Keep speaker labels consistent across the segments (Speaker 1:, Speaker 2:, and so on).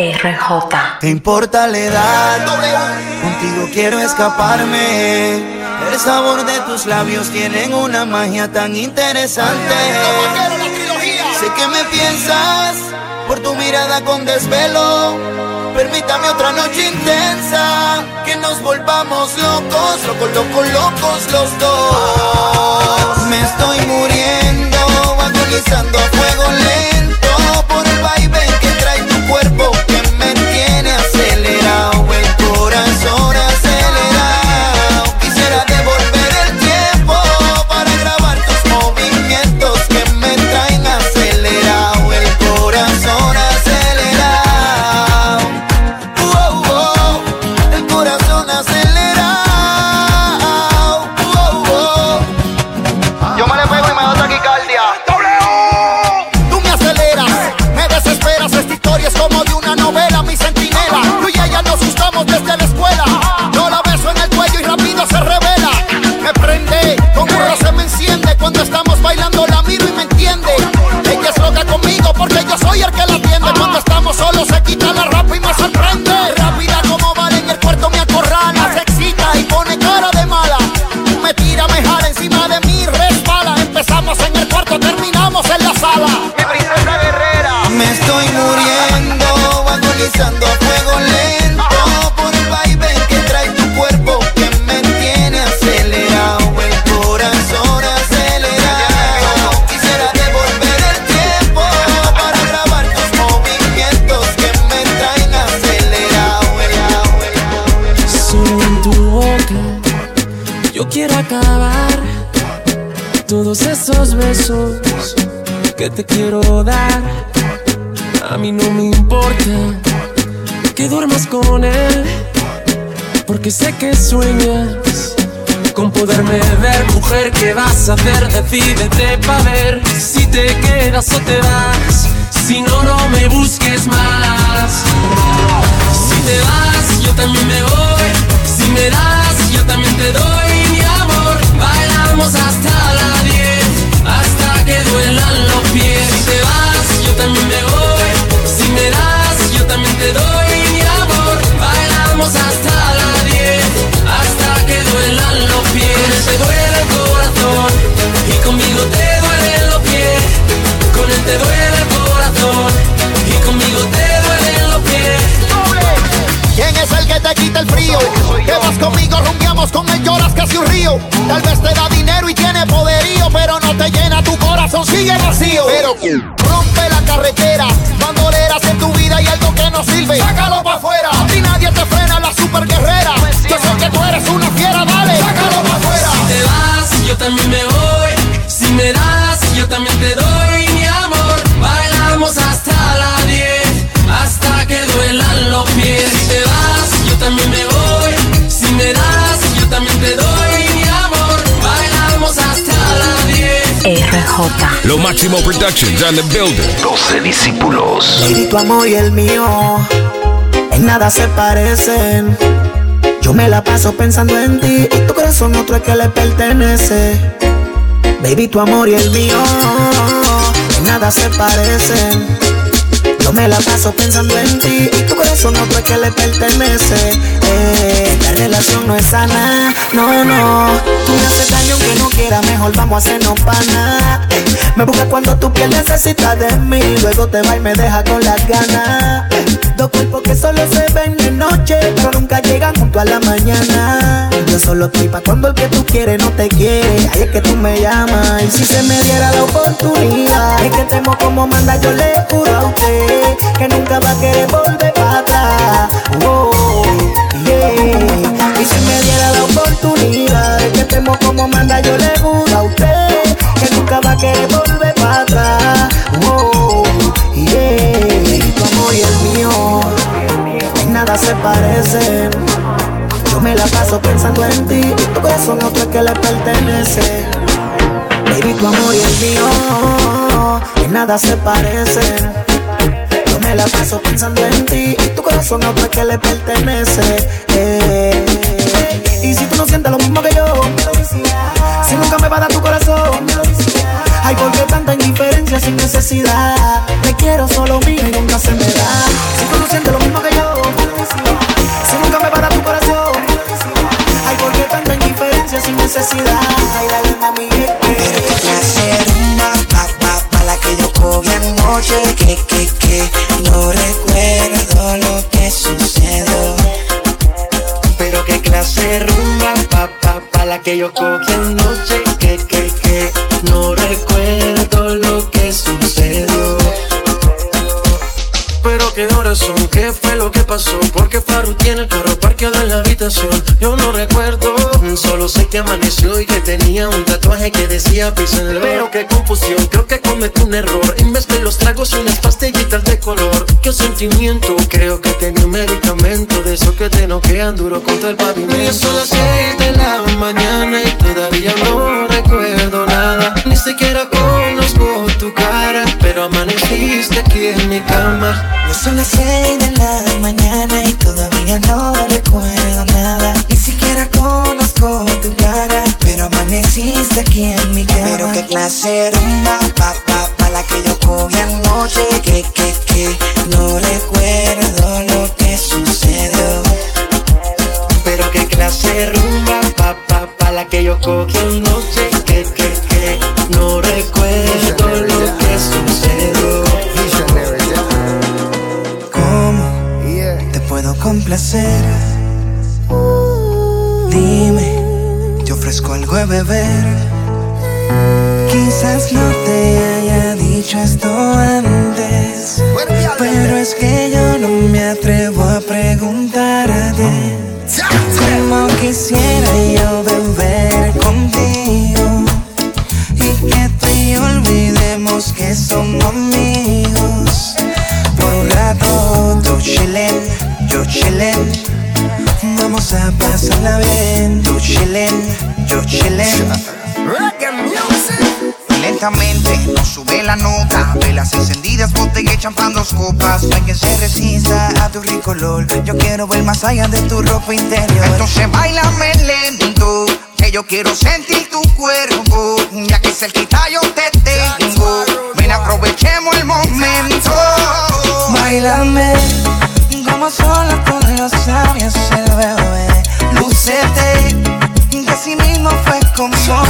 Speaker 1: RJ.
Speaker 2: ¿Te importa la edad? Contigo quiero escaparme. El sabor de tus labios tienen una magia tan interesante. Sé que me piensas por tu mirada con desvelo. Permítame otra noche intensa, que nos volvamos locos, locos, locos, locos los dos. Me estoy muriendo, agonizando a fuego lento
Speaker 3: acabar todos esos besos que te quiero dar. A mí no me importa que duermas con él, porque sé que sueñas con poderme ver. Mujer, ¿qué vas a hacer? Decídete pa' ver si te quedas o te vas. Si no, no me busques más. Si te vas, yo también me voy. Boom.
Speaker 1: RJ.
Speaker 4: Lo Máximo Productions on the building.
Speaker 5: 12 discípulos.
Speaker 2: Baby, tu amor y el mío en nada se parecen. Yo me la paso pensando en ti y tu corazón otro es que le pertenece. Baby, tu amor y el mío en nada se parecen. Me la paso pensando en ti y tu corazón otro es que le pertenece. Eh, la relación no es sana, no, no. Tú me haces daño aunque no quiera, mejor vamos a hacernos pana. Eh, me busca cuando tu piel necesita de mí, luego te va y me deja con las ganas. Eh, dos cuerpos que solo se ven de noche, pero nunca llegan junto a la mañana. Solo estoy pa' cuando el que tú quieres no te quiere. Ahí es que tú me llamas. Y si se me diera la oportunidad, es que temo como manda, yo le juro a usted que nunca va a querer volver para atrás. Oh, yeah. Y si me diera la oportunidad, es que temo como manda, yo le juro a usted que nunca va a querer volver para atrás. Oh, yeah. Amor y el mío en nada se parecen. Yo me la paso pensando en ti tu corazón otro es que le pertenece. Baby, tu amor y el mío en nada se parecen. Yo me la paso pensando en ti tu corazón otro es que le pertenece. Eh, y si tú no sientes lo mismo que yo, si nunca me va a dar tu corazón, ay, ¿por qué tanta indiferencia sin necesidad? Te quiero solo mío y nunca se me da. Si tú no sientes lo necesidad.
Speaker 6: Ay, dale, mami, pa, pa, pa la que yo cogí anoche. Que, que, que no recuerdo lo que sucedió. Pero qué clase rumba, pa, pa, pa la que yo cogí anoche. Que, que, que no recuerdo lo que sucedió. Pero qué horas son, qué fue lo que pasó. Porque Faru tiene el carro parqueado en la habitación sé que amaneció y que tenía un tatuaje que decía pisa en el Pero qué confusión, creo que cometí un error. En vez de los tragos y unas pastillitas de color. Qué sentimiento, creo que tenía un medicamento de eso que te noquean duro contra el pavimento. Y son las seis de la mañana y todavía no recuerdo nada. Ni siquiera conozco tu cara, pero amaneciste aquí en mi cama.
Speaker 7: Ya son las seis de la mañana y todavía no recuerdo aquí en mi cama. Pero qué clase rumba, pa, pa, pa, la que yo cogí anoche. Que, que, que, no recuerdo lo que sucedió.
Speaker 6: Pero qué clase rumba, pa, pa, pa, la que yo cogí anoche. Que, que, que, no recuerdo lo que sucedió.
Speaker 7: ¿Cómo te puedo complacer? Dime, te ofrezco algo de beber. Quizás no te haya dicho esto antes, pero es que yo no me atrevo a preguntarte. Como quisiera yo beber contigo y que tú y yo olvidemos que somos amigos. Por un rato, tú chillen, yo chillen. Vamos a pasarla bien, tú chillen, yo chillen.
Speaker 1: Lentamente nos sube la nota Velas encendidas, botella y champán, dos copas
Speaker 7: No hay quien se resista a tu rico olor. Yo quiero ver más allá de tu ropa interior.
Speaker 1: Entonces bailame lento Que yo quiero sentir tu cuerpo Ya que cerquita yo te tengo Ven aprovechemos el momento
Speaker 7: Bailame como sola con los labios el bebé. Lúcete, que así mismo fue como yo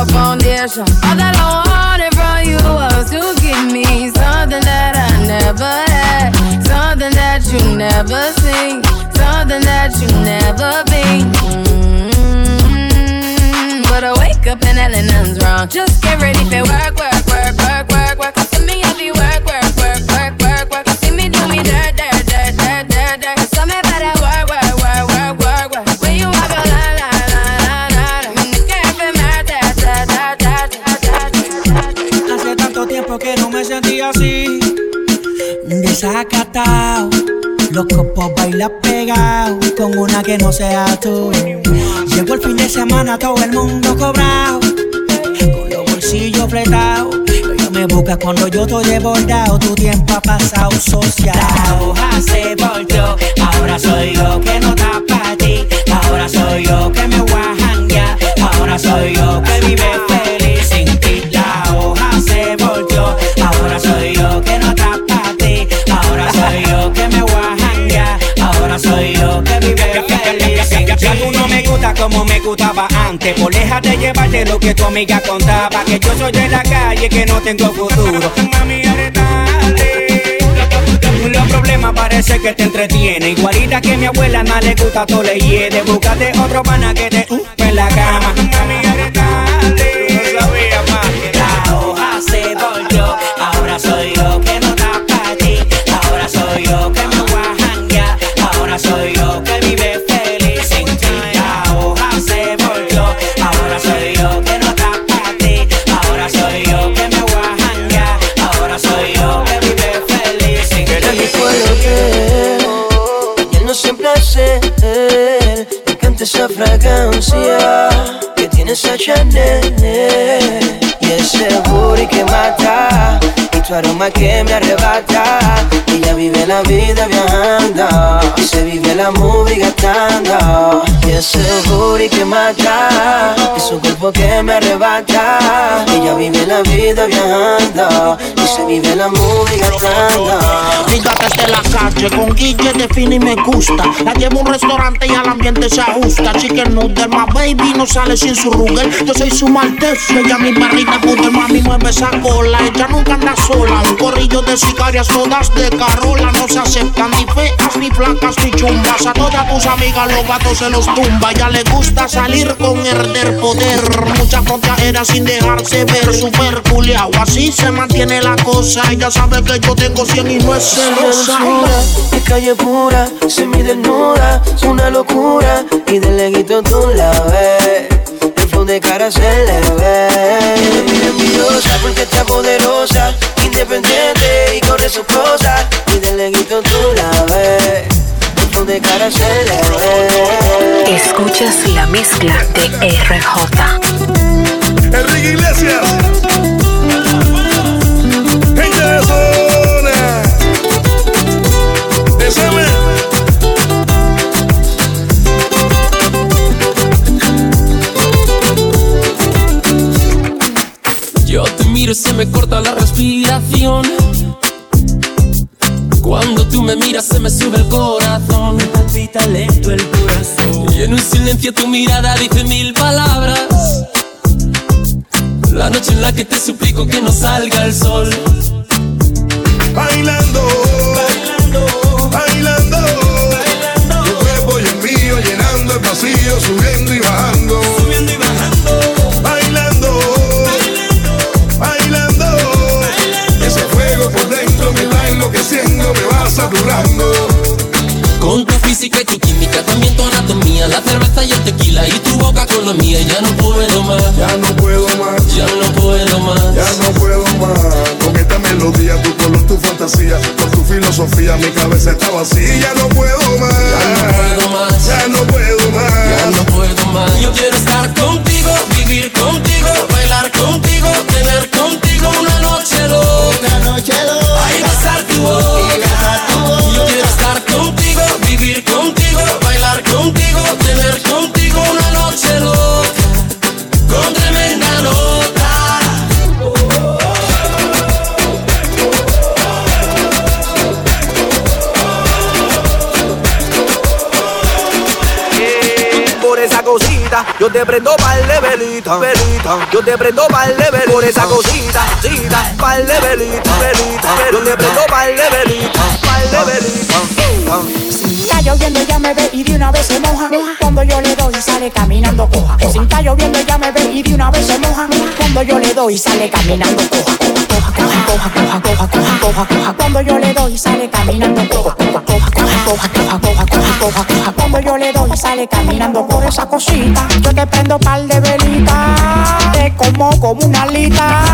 Speaker 8: For foundation. All that I wanted from you was to give me something that I never had, something that you never seen, something that you never been. Mm, But I wake up and nothing's wrong. Just get ready for work, work,
Speaker 7: Desacatado. Los copos baila pegado con una que no sea tú. Llegó el fin de semana, todo el mundo cobrado. Con los bolsillos apretados. Ella me busca cuando yo estoy desbordado. Tu tiempo ha pasado social. La hoja se volteó. Ahora soy yo que no está para ti. Ahora soy yo que me voy a janguear. Ahora soy yo que vive feliz sin ti. La hoja se volteó. Ahora soy yo que no está soy yo que vive feliz
Speaker 9: tú no me gusta como me gustaba antes. Por déjate llevar de lo que tu amiga contaba. Que yo soy de la calle, que no tengo futuro. Mami, aretale. Los problemas parece que te entretiene. Igualita que mi abuela, no le gusta todo le hiede. Búscate otro pana que te uh, en la cama.
Speaker 10: Conocía que tiene esa Chanel y ese booty que mata y tu aroma que me arrebata. Vive la vida viajando se vive la movie gastando. Y ese booty que mata y su cuerpo que me arrebata. Ella vive la vida viajando y se vive la movie gastando.
Speaker 11: Fíjate desde la calle, con Guille define y me gusta. La llevo a un restaurante y al ambiente se ajusta. Chicken noodle, my baby no sale sin su rugel. Yo soy su malteso, ella mi barriga puta, mami mueve esa cola. Ella nunca anda sola, un corrillo de sicarias todas de Carola. No se aceptan ni feas, ni flacas, ni chumbas. A todas tus amigas los gatos se los tumba. Ya le gusta salir con herder poder. Mucha era sin dejarse ver, super culiao. Así se mantiene la cosa. Ella sabe que yo tengo 100 y no es celosa.
Speaker 10: Es calle pura, semi desnuda, es una locura y de leguito tú la ves.
Speaker 12: Escuchas la mezcla de RJ.
Speaker 13: Enrique Iglesias. Gente de zona. Desame.
Speaker 3: Yo te miro y se me corta la respiración. Cuando tú me miras se me sube el corazón. Me palpita lento el corazón. Y en un silencio tu mirada dice mil palabras. La noche en la que te suplico que no salga el sol.
Speaker 13: Bailando. Bailando. Bailando. Tu cuerpo y el mío llenando el vacío, subiendo y bajando. Va saturando.
Speaker 3: Con tu física y tu química, también tu anatomía, la cerveza y el tequila y tu boca con la mía. Ya no puedo más,
Speaker 13: Ya no puedo más.
Speaker 3: ya no puedo más.
Speaker 13: Ya no puedo más Con esta melodía, tu color, tu fantasía Con tu filosofía, mi cabeza está vacía Ya no puedo más
Speaker 3: Ya no puedo más.
Speaker 13: Ya no puedo más
Speaker 3: Ya no puedo más. Yo quiero estar contigo, vivir contigo, bailar contigo, tener contigo una noche loca.
Speaker 14: Una noche loca.
Speaker 3: Yo
Speaker 15: te prendo pa'l de velita, velita. Yo te prendo pa'l de velita. Por esa cosita, cita, pa'l de velita. Yo te prendo pa'l de velita, pa'l de velita.
Speaker 16: Está lloviendo, ella me ve y de una vez se moja. Cuando yo le doy, sale caminando coja. Si está lloviendo, ella me ve y de una vez se moja. Cuando yo le doy, sale caminando coja. Coja, coja, coja, coja, coja, coja, coja. Cuando yo le doy, sale caminando coja. Coja, coja, coja, coja, coja, coja, coja, coja, coja. Cuando yo le doy, sale caminando por esa cosita. Yo te prendo pal de velita. Te como como una alita.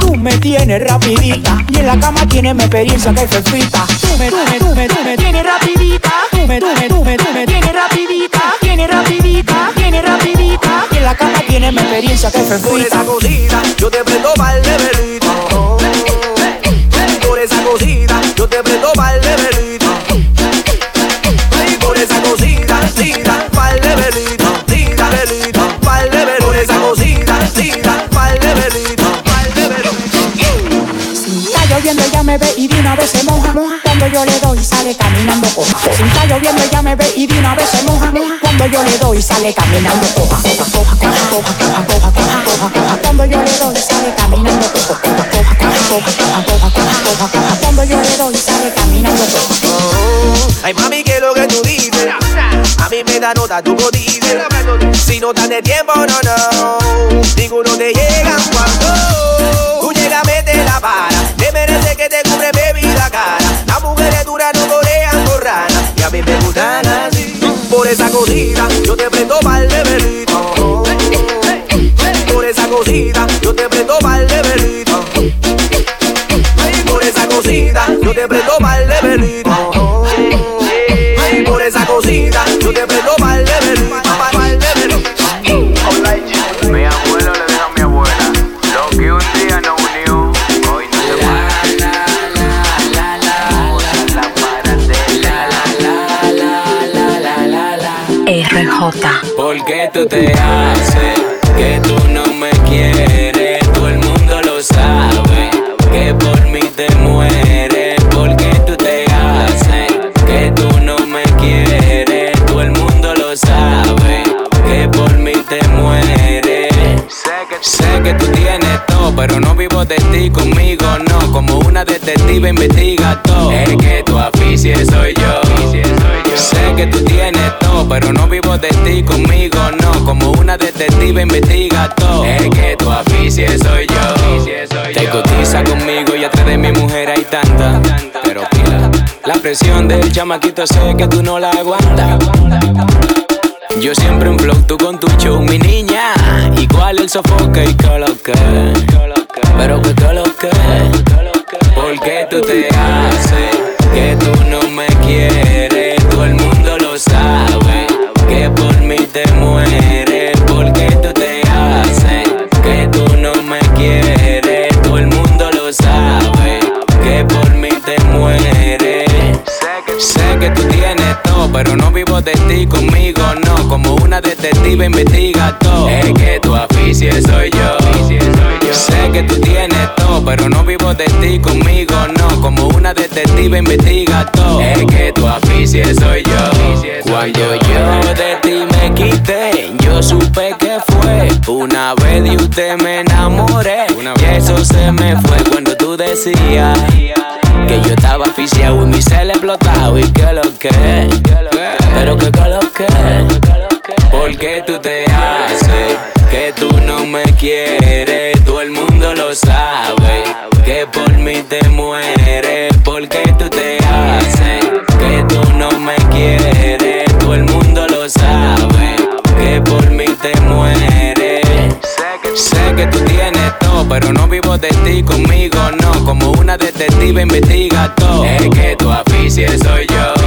Speaker 16: Tú me tienes rapidita. Y en la cama tienes mi experiencia que fefita. Tú me, tú me, tú me, tú me tienes rapidita. Tú me, tú me, tú me, tú me tienes rapidita. Tienes rapidita, tienes rapidita. Y en la cama tienes mi experiencia que
Speaker 15: Por esa
Speaker 16: fefita.
Speaker 15: cosita, yo te prendo pa'l de velita. Te prendo de. Ay, Por esa cosita, cita, pa'l de velita, pa'l de esa cosita, de velita.
Speaker 16: Está lloviendo, ella me ve y de una vez se moja. Cuando yo le doy, sale caminando coja. Si está lloviendo, ella me ve y de una vez moja. Cuando yo le doy, sale caminando coja. Coja. Cuando yo le doy, sale caminando coja. Cuando.
Speaker 15: Ay, mami, que lo que tú dices. A mí me da nota tu codice. Si no das de tiempo, no, no. Ninguno te llega cuando tú llegas, mete la para. Te merece que te cubre bebida cara. Las mujeres duras no corean por rana. Y a mí me gustan así. Por esa cosita, yo te prendo pa'l de velita. Por esa cosita, yo te prendo pa'l de velita yo te prendo mal de velita. Por esa cosita yo te prendo mal de velita. Mal de.
Speaker 17: Mi abuelo le deja a mi abuela lo que un día no unió. Hoy no se puede. La la la la la la la la la RJ. ¿Por qué tú te haces? Como una detective investiga todo. Es que tu aficie soy yo. Sé que tú tienes todo, pero no vivo de ti conmigo, no. Como una detective investiga todo. Es que tu aficie soy yo. Te cotiza conmigo y atrás de mi mujer hay tanta. Pero pila, la presión del chamaquito sé que tú no la aguantas. Yo siempre un flow, tú con tu show, mi niña. ¿Y cuál el sofoque y qué lo que? Pero que qué lo que? ¿Por haces que tú no me quieres? Todo el mundo lo sabe, que por mí te mueres. ¿Por qué tú te haces que tú no me quieres? Todo el mundo lo sabe, que por mí te mueres. Sé que tú tienes todo, pero no vivo de ti conmigo, no. Como una detective investiga todo. Es que tu aficie soy yo. Que tú tienes todo, pero no vivo de ti conmigo, no. Como una detective investiga todo. Es que tu aficie soy yo. Cuando yo de ti me quité, yo supe que fue una vez de usted me enamoré. Y eso se me fue cuando tú decías. Que yo estaba aficiado y mi cel explotado y que lo que Pero que que lo que ¿Por qué tú te haces que tú no me quieres? Todo el mundo lo sabe que por mí te mueres. ¿Por qué tú te haces que tú no me quieres? Todo el mundo lo sabe que por mí te mueres. Sé que tú tienes todo, pero no vivo de ti conmigo, no. Como una detective investiga todo. Es que tu aficie soy yo.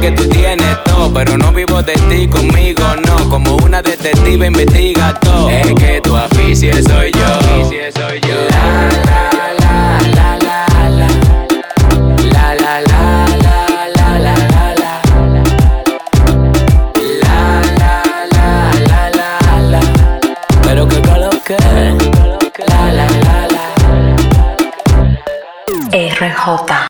Speaker 17: Que tú tienes todo, pero no vivo de ti conmigo, no. Como una detective investiga todo. Es que tu aficie soy yo. La, la, la, la, la, la. La, la, la, la, la, que coloque la la la la
Speaker 12: RJ.